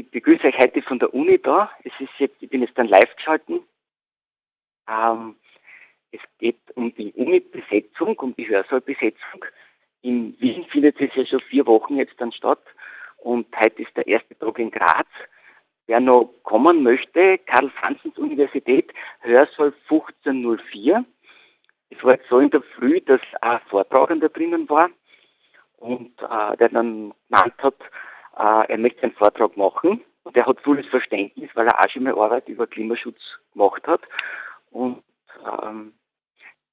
Ich begrüße euch heute von der Uni da. Es ist jetzt, ich bin jetzt dann live geschalten. Ähm, es geht um die Uni-Besetzung, um die Hörsaalbesetzung. In Wien findet es ja schon vier Wochen jetzt dann statt. Und heute ist der erste Tag in Graz. Wer noch kommen möchte, Karl-Franzens-Universität, Hörsaal 1504. Es war jetzt so in der Früh, dass ein Vortragender drinnen war und äh, der dann genannt hat, er möchte einen Vortrag machen und er hat volles Verständnis, weil er auch schon mal Arbeit über Klimaschutz gemacht hat. Und ähm,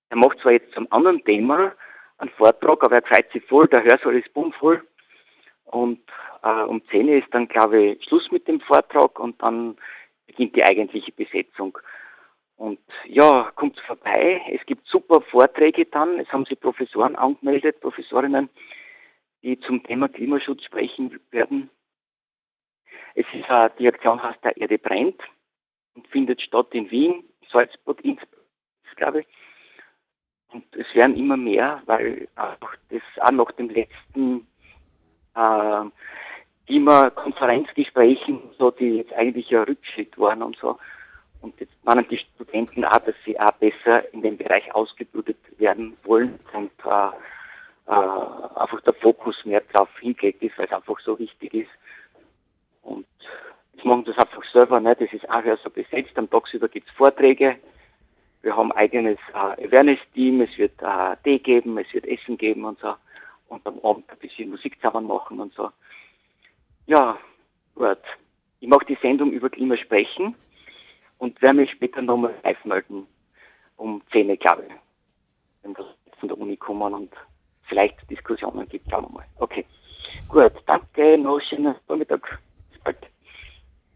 er macht zwar jetzt zum anderen Thema einen Vortrag, aber er freut sich voll, der Hörsaal ist bummvoll. Und äh, um 10 Uhr ist dann, glaube ich, Schluss mit dem Vortrag und dann beginnt die eigentliche Besetzung. Und ja, kommt vorbei. Es gibt super Vorträge dann. Es haben sich Professoren angemeldet, Professorinnen, die zum Thema Klimaschutz sprechen werden. Es ist, äh, die Aktion heißt der Erde brennt und findet statt in Wien, Salzburg, Innsbruck, glaube ich. Und es werden immer mehr, weil auch das auch nach dem letzten äh, Klima-Konferenzgesprächen, so, die jetzt eigentlich ein Rückschritt waren und so. Und jetzt meinen die Studenten auch, dass sie auch besser in dem Bereich ausgebildet werden wollen und äh, äh, einfach der Fokus mehr darauf hingelegt ist, weil es einfach so wichtig ist. Und jetzt machen das einfach selber, ne? das ist auch so besetzt. Am Tagsüber gibt es Vorträge. Wir haben ein eigenes äh, Awareness-Team, es wird äh, Tee geben, es wird Essen geben und so. Und am Abend ein bisschen Musik zusammen machen und so. Ja, gut. Ich mache die Sendung über Klima sprechen und werde mich später nochmal live melden. Um 10 Uhr, glaube ich. Wenn wir von der Uni kommen und vielleicht Diskussionen gibt, schauen wir mal. Okay. Gut, danke, noch schönen Vormittag.